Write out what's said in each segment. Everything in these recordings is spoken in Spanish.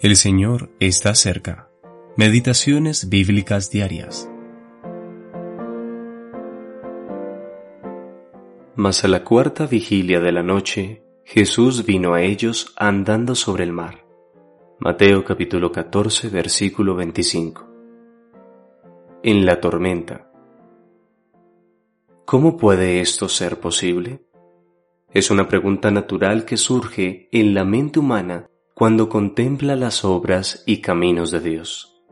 El Señor está cerca. Meditaciones bíblicas diarias. Mas a la cuarta vigilia de la noche, Jesús vino a ellos andando sobre el mar. Mateo capítulo 14 versículo 25. En la tormenta. ¿Cómo puede esto ser posible? Es una pregunta natural que surge en la mente humana cuando contempla las obras y caminos de Dios.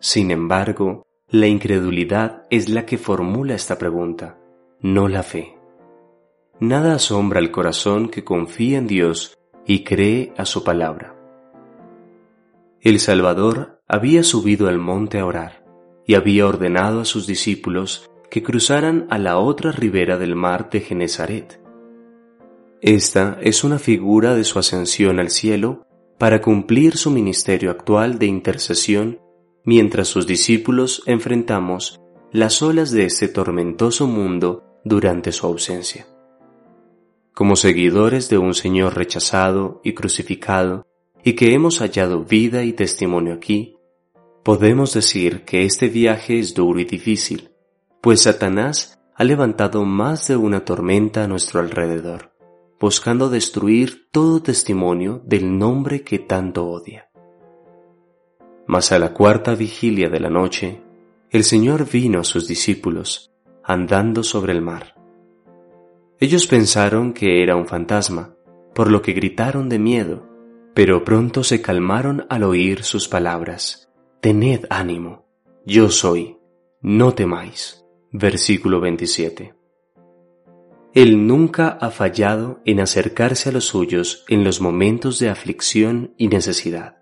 Sin embargo, la incredulidad es la que formula esta pregunta, no la fe. Nada asombra al corazón que confía en Dios y cree a su palabra. El Salvador había subido al monte a orar y había ordenado a sus discípulos que cruzaran a la otra ribera del mar de Genezaret esta es una figura de su ascensión al cielo para cumplir su ministerio actual de intercesión mientras sus discípulos enfrentamos las olas de este tormentoso mundo durante su ausencia. Como seguidores de un Señor rechazado y crucificado y que hemos hallado vida y testimonio aquí, podemos decir que este viaje es duro y difícil, pues Satanás ha levantado más de una tormenta a nuestro alrededor buscando destruir todo testimonio del nombre que tanto odia. Mas a la cuarta vigilia de la noche, el Señor vino a sus discípulos, andando sobre el mar. Ellos pensaron que era un fantasma, por lo que gritaron de miedo, pero pronto se calmaron al oír sus palabras. Tened ánimo, yo soy, no temáis. Versículo 27. Él nunca ha fallado en acercarse a los suyos en los momentos de aflicción y necesidad.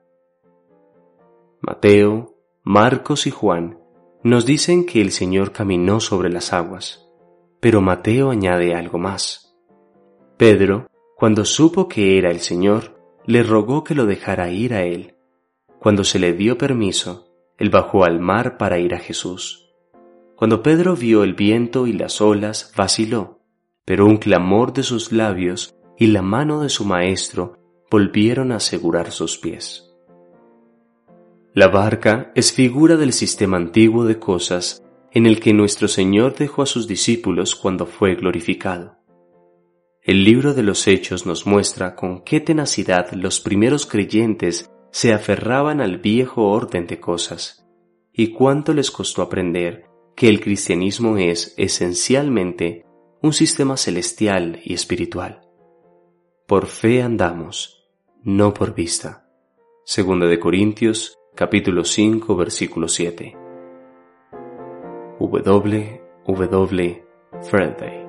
Mateo, Marcos y Juan nos dicen que el Señor caminó sobre las aguas, pero Mateo añade algo más. Pedro, cuando supo que era el Señor, le rogó que lo dejara ir a él. Cuando se le dio permiso, él bajó al mar para ir a Jesús. Cuando Pedro vio el viento y las olas, vaciló pero un clamor de sus labios y la mano de su maestro volvieron a asegurar sus pies. La barca es figura del sistema antiguo de cosas en el que nuestro Señor dejó a sus discípulos cuando fue glorificado. El libro de los Hechos nos muestra con qué tenacidad los primeros creyentes se aferraban al viejo orden de cosas y cuánto les costó aprender que el cristianismo es esencialmente un sistema celestial y espiritual. Por fe andamos, no por vista. Segunda de Corintios, capítulo 5, versículo 7. W. W. Friday.